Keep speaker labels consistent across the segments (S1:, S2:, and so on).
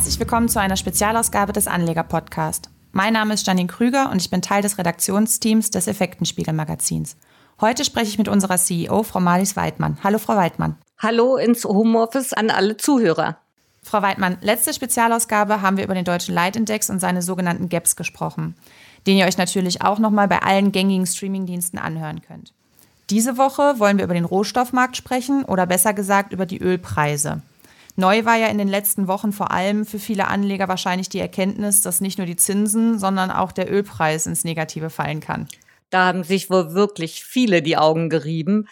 S1: Herzlich willkommen zu einer Spezialausgabe des Anleger Podcast. Mein Name ist Janine Krüger und ich bin Teil des Redaktionsteams des Effektenspiegel Magazins. Heute spreche ich mit unserer CEO, Frau Marlies Weidmann. Hallo, Frau Weidmann.
S2: Hallo ins Homeoffice an alle Zuhörer.
S1: Frau Weidmann, letzte Spezialausgabe haben wir über den deutschen Leitindex und seine sogenannten Gaps gesprochen, den ihr euch natürlich auch nochmal bei allen gängigen Streamingdiensten anhören könnt. Diese Woche wollen wir über den Rohstoffmarkt sprechen oder besser gesagt über die Ölpreise. Neu war ja in den letzten Wochen vor allem für viele Anleger wahrscheinlich die Erkenntnis, dass nicht nur die Zinsen, sondern auch der Ölpreis ins Negative fallen kann.
S2: Da haben sich wohl wirklich viele die Augen gerieben,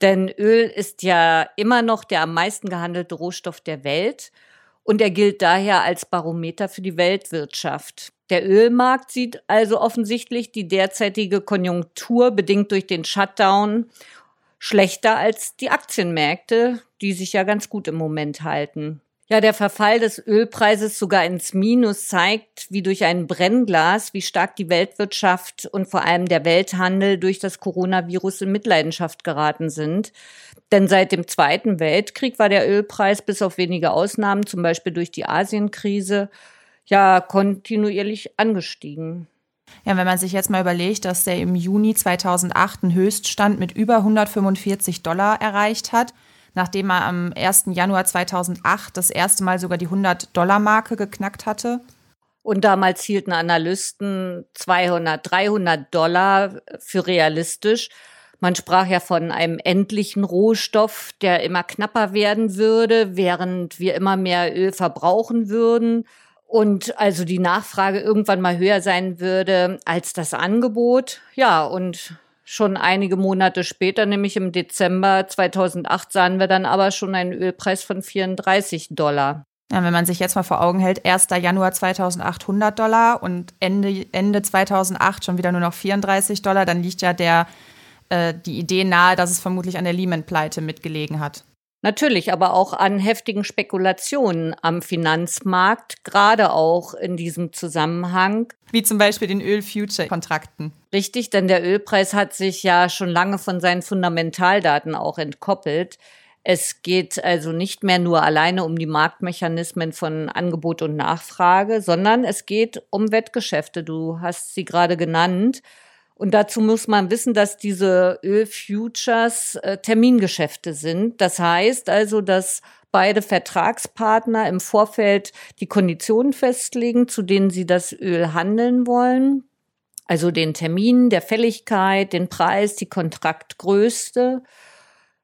S2: denn Öl ist ja immer noch der am meisten gehandelte Rohstoff der Welt und er gilt daher als Barometer für die Weltwirtschaft. Der Ölmarkt sieht also offensichtlich die derzeitige Konjunktur bedingt durch den Shutdown schlechter als die Aktienmärkte, die sich ja ganz gut im Moment halten. Ja, der Verfall des Ölpreises sogar ins Minus zeigt, wie durch ein Brennglas, wie stark die Weltwirtschaft und vor allem der Welthandel durch das Coronavirus in Mitleidenschaft geraten sind. Denn seit dem Zweiten Weltkrieg war der Ölpreis bis auf wenige Ausnahmen, zum Beispiel durch die Asienkrise, ja kontinuierlich angestiegen.
S1: Ja, wenn man sich jetzt mal überlegt, dass der im Juni 2008 einen Höchststand mit über 145 Dollar erreicht hat nachdem er am 1. Januar 2008 das erste Mal sogar die 100-Dollar-Marke geknackt hatte.
S2: Und damals hielten Analysten 200, 300 Dollar für realistisch. Man sprach ja von einem endlichen Rohstoff, der immer knapper werden würde, während wir immer mehr Öl verbrauchen würden und also die Nachfrage irgendwann mal höher sein würde als das Angebot. Ja, und Schon einige Monate später, nämlich im Dezember 2008, sahen wir dann aber schon einen Ölpreis von 34 Dollar.
S1: Ja, wenn man sich jetzt mal vor Augen hält, 1. Januar 2008 100 Dollar und Ende, Ende 2008 schon wieder nur noch 34 Dollar, dann liegt ja der, äh, die Idee nahe, dass es vermutlich an der Lehman-Pleite mitgelegen hat.
S2: Natürlich, aber auch an heftigen Spekulationen am Finanzmarkt, gerade auch in diesem Zusammenhang.
S1: Wie zum Beispiel den Öl-Future-Kontrakten.
S2: Richtig, denn der Ölpreis hat sich ja schon lange von seinen Fundamentaldaten auch entkoppelt. Es geht also nicht mehr nur alleine um die Marktmechanismen von Angebot und Nachfrage, sondern es geht um Wettgeschäfte. Du hast sie gerade genannt. Und dazu muss man wissen, dass diese Ölfutures äh, Termingeschäfte sind. Das heißt also, dass beide Vertragspartner im Vorfeld die Konditionen festlegen, zu denen sie das Öl handeln wollen. Also den Termin, der Fälligkeit, den Preis, die Kontraktgröße.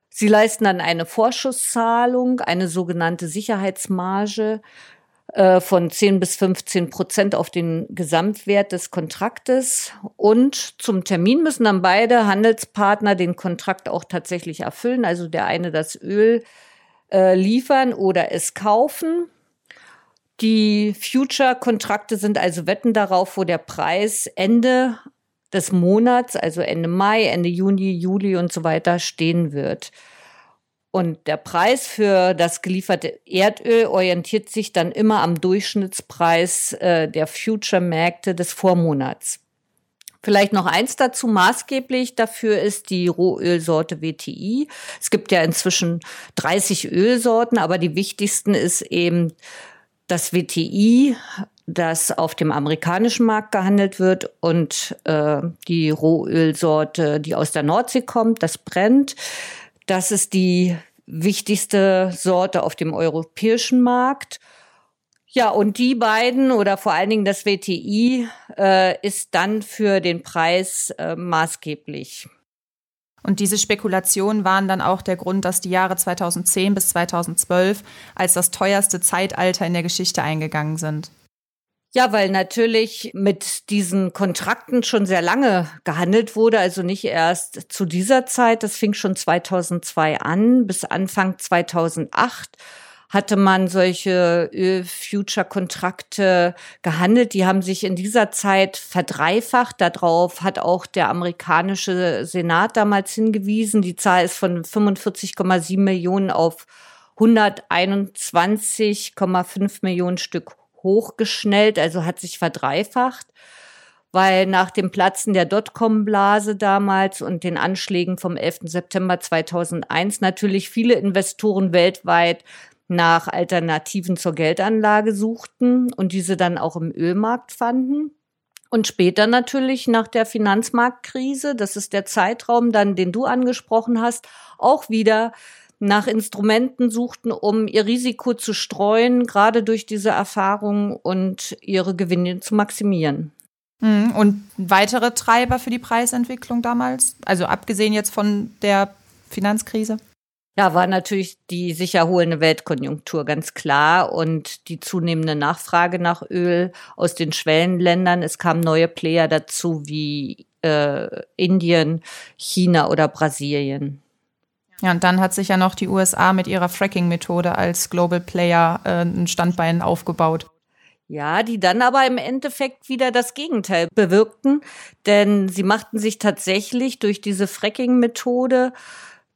S2: Sie leisten dann eine Vorschusszahlung, eine sogenannte Sicherheitsmarge, äh, von 10 bis 15 Prozent auf den Gesamtwert des Kontraktes. Und zum Termin müssen dann beide Handelspartner den Kontrakt auch tatsächlich erfüllen. Also der eine das Öl äh, liefern oder es kaufen. Die Future-Kontrakte sind also Wetten darauf, wo der Preis Ende des Monats, also Ende Mai, Ende Juni, Juli und so weiter stehen wird. Und der Preis für das gelieferte Erdöl orientiert sich dann immer am Durchschnittspreis äh, der Future-Märkte des Vormonats. Vielleicht noch eins dazu, maßgeblich dafür ist die Rohölsorte WTI. Es gibt ja inzwischen 30 Ölsorten, aber die wichtigsten ist eben das WTI, das auf dem amerikanischen Markt gehandelt wird und äh, die Rohölsorte, die aus der Nordsee kommt, das brennt. Das ist die wichtigste Sorte auf dem europäischen Markt. Ja, und die beiden oder vor allen Dingen das WTI äh, ist dann für den Preis äh, maßgeblich.
S1: Und diese Spekulationen waren dann auch der Grund, dass die Jahre 2010 bis 2012 als das teuerste Zeitalter in der Geschichte eingegangen sind.
S2: Ja, weil natürlich mit diesen Kontrakten schon sehr lange gehandelt wurde, also nicht erst zu dieser Zeit, das fing schon 2002 an, bis Anfang 2008 hatte man solche Öl-Future-Kontrakte gehandelt. Die haben sich in dieser Zeit verdreifacht. Darauf hat auch der amerikanische Senat damals hingewiesen. Die Zahl ist von 45,7 Millionen auf 121,5 Millionen Stück hochgeschnellt, also hat sich verdreifacht, weil nach dem Platzen der Dotcom-Blase damals und den Anschlägen vom 11. September 2001 natürlich viele Investoren weltweit nach Alternativen zur Geldanlage suchten und diese dann auch im Ölmarkt fanden. Und später natürlich nach der Finanzmarktkrise, das ist der Zeitraum dann, den du angesprochen hast, auch wieder nach Instrumenten suchten, um ihr Risiko zu streuen, gerade durch diese Erfahrung und ihre Gewinne zu maximieren.
S1: Mhm. Und weitere Treiber für die Preisentwicklung damals? Also abgesehen jetzt von der Finanzkrise?
S2: Ja, war natürlich die sich erholende Weltkonjunktur ganz klar und die zunehmende Nachfrage nach Öl aus den Schwellenländern. Es kamen neue Player dazu wie äh, Indien, China oder Brasilien.
S1: Ja, und dann hat sich ja noch die USA mit ihrer Fracking-Methode als Global Player äh, ein Standbein aufgebaut.
S2: Ja, die dann aber im Endeffekt wieder das Gegenteil bewirkten, denn sie machten sich tatsächlich durch diese Fracking-Methode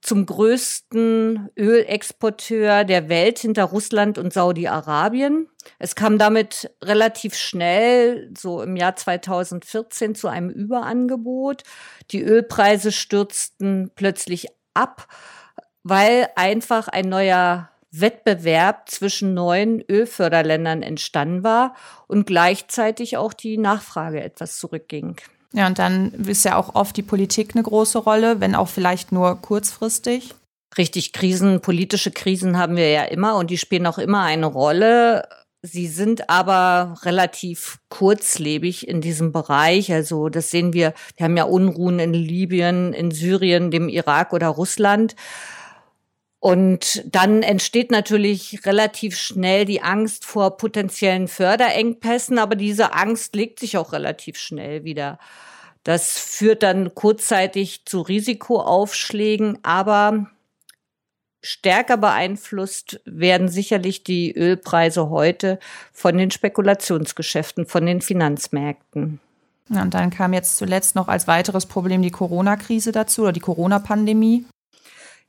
S2: zum größten Ölexporteur der Welt hinter Russland und Saudi-Arabien. Es kam damit relativ schnell, so im Jahr 2014, zu einem Überangebot. Die Ölpreise stürzten plötzlich ab, weil einfach ein neuer Wettbewerb zwischen neuen Ölförderländern entstanden war und gleichzeitig auch die Nachfrage etwas zurückging.
S1: Ja, und dann ist ja auch oft die Politik eine große Rolle, wenn auch vielleicht nur kurzfristig.
S2: Richtig, Krisen, politische Krisen haben wir ja immer und die spielen auch immer eine Rolle. Sie sind aber relativ kurzlebig in diesem Bereich. Also das sehen wir. Wir haben ja Unruhen in Libyen, in Syrien, dem Irak oder Russland. Und dann entsteht natürlich relativ schnell die Angst vor potenziellen Förderengpässen, aber diese Angst legt sich auch relativ schnell wieder. Das führt dann kurzzeitig zu Risikoaufschlägen, aber stärker beeinflusst werden sicherlich die Ölpreise heute von den Spekulationsgeschäften, von den Finanzmärkten.
S1: Ja, und dann kam jetzt zuletzt noch als weiteres Problem die Corona-Krise dazu oder die Corona-Pandemie.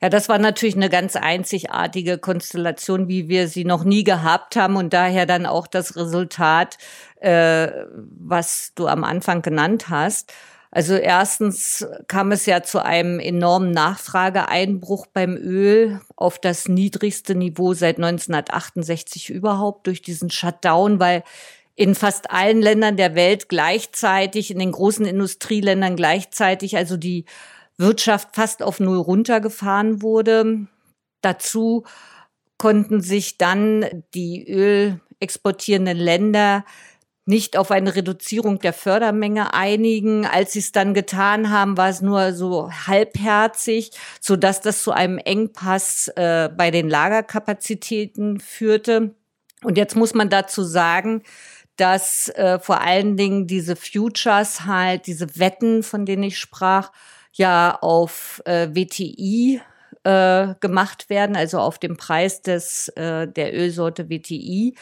S2: Ja, das war natürlich eine ganz einzigartige Konstellation, wie wir sie noch nie gehabt haben und daher dann auch das Resultat, äh, was du am Anfang genannt hast. Also erstens kam es ja zu einem enormen Nachfrageeinbruch beim Öl auf das niedrigste Niveau seit 1968 überhaupt durch diesen Shutdown, weil in fast allen Ländern der Welt gleichzeitig, in den großen Industrieländern gleichzeitig, also die Wirtschaft fast auf Null runtergefahren wurde. Dazu konnten sich dann die Öl exportierenden Länder nicht auf eine Reduzierung der Fördermenge einigen. Als sie es dann getan haben, war es nur so halbherzig, so dass das zu einem Engpass äh, bei den Lagerkapazitäten führte. Und jetzt muss man dazu sagen, dass äh, vor allen Dingen diese Futures halt, diese Wetten, von denen ich sprach, ja auf äh, WTI äh, gemacht werden, also auf dem Preis des, äh, der Ölsorte WTI.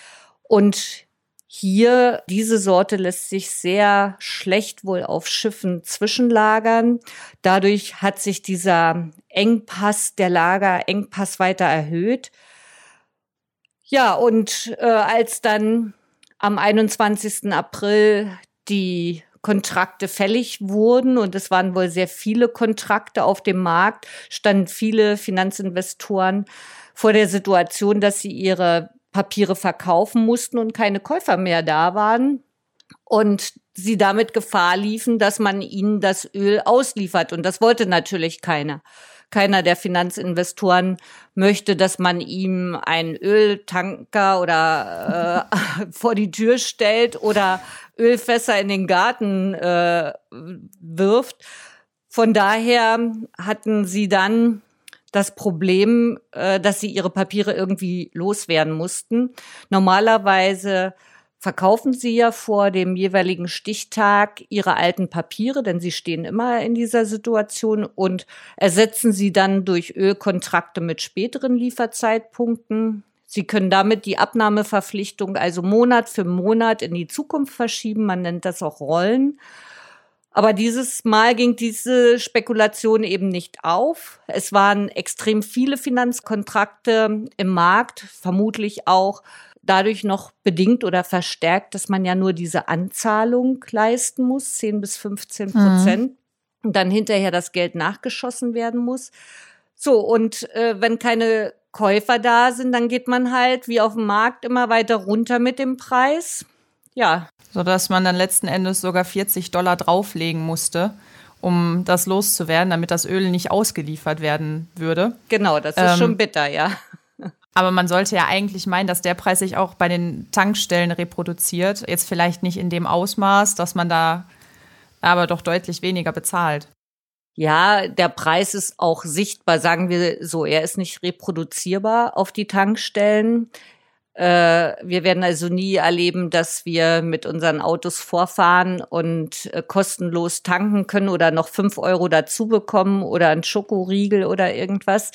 S2: Und hier, diese Sorte lässt sich sehr schlecht wohl auf Schiffen zwischenlagern. Dadurch hat sich dieser Engpass, der Lagerengpass weiter erhöht. Ja, und äh, als dann am 21. April die Kontrakte fällig wurden und es waren wohl sehr viele Kontrakte auf dem Markt, standen viele Finanzinvestoren vor der Situation, dass sie ihre Papiere verkaufen mussten und keine Käufer mehr da waren und sie damit Gefahr liefen, dass man ihnen das Öl ausliefert und das wollte natürlich keiner keiner der Finanzinvestoren möchte, dass man ihm einen Öltanker oder äh, vor die Tür stellt oder Ölfässer in den Garten äh, wirft. Von daher hatten sie dann das Problem, äh, dass sie ihre Papiere irgendwie loswerden mussten. Normalerweise verkaufen Sie ja vor dem jeweiligen Stichtag Ihre alten Papiere, denn Sie stehen immer in dieser Situation und ersetzen sie dann durch Ölkontrakte mit späteren Lieferzeitpunkten. Sie können damit die Abnahmeverpflichtung also Monat für Monat in die Zukunft verschieben. Man nennt das auch Rollen. Aber dieses Mal ging diese Spekulation eben nicht auf. Es waren extrem viele Finanzkontrakte im Markt, vermutlich auch dadurch noch bedingt oder verstärkt, dass man ja nur diese Anzahlung leisten muss, 10 bis 15 Prozent, mhm. und dann hinterher das Geld nachgeschossen werden muss. So, und äh, wenn keine Käufer da sind, dann geht man halt wie auf dem Markt immer weiter runter mit dem Preis. Ja.
S1: Sodass man dann letzten Endes sogar 40 Dollar drauflegen musste, um das loszuwerden, damit das Öl nicht ausgeliefert werden würde.
S2: Genau, das ist ähm, schon bitter, ja.
S1: Aber man sollte ja eigentlich meinen, dass der Preis sich auch bei den Tankstellen reproduziert. Jetzt vielleicht nicht in dem Ausmaß, dass man da aber doch deutlich weniger bezahlt.
S2: Ja, der Preis ist auch sichtbar, sagen wir so. Er ist nicht reproduzierbar auf die Tankstellen. Äh, wir werden also nie erleben, dass wir mit unseren Autos vorfahren und äh, kostenlos tanken können oder noch fünf Euro dazu bekommen oder ein Schokoriegel oder irgendwas.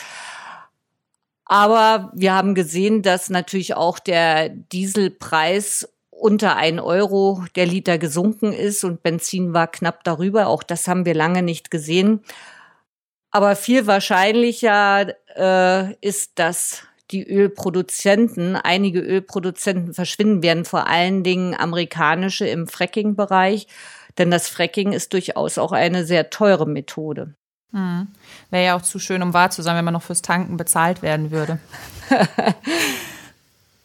S2: Aber wir haben gesehen, dass natürlich auch der Dieselpreis unter ein Euro der Liter gesunken ist und Benzin war knapp darüber. Auch das haben wir lange nicht gesehen. Aber viel wahrscheinlicher äh, ist, dass die Ölproduzenten, einige Ölproduzenten verschwinden werden, vor allen Dingen amerikanische im Fracking-Bereich. Denn das Fracking ist durchaus auch eine sehr teure Methode.
S1: Hm. Wäre ja auch zu schön, um wahr zu sein, wenn man noch fürs Tanken bezahlt werden würde.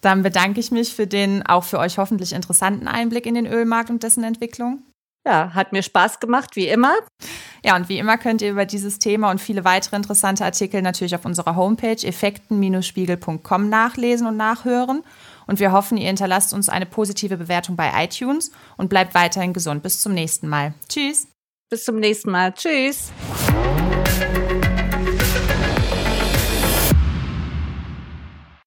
S1: Dann bedanke ich mich für den auch für euch hoffentlich interessanten Einblick in den Ölmarkt und dessen Entwicklung.
S2: Ja, hat mir Spaß gemacht, wie immer.
S1: Ja, und wie immer könnt ihr über dieses Thema und viele weitere interessante Artikel natürlich auf unserer Homepage effekten-spiegel.com nachlesen und nachhören. Und wir hoffen, ihr hinterlasst uns eine positive Bewertung bei iTunes und bleibt weiterhin gesund. Bis zum nächsten Mal. Tschüss.
S2: Bis zum nächsten Mal. Tschüss.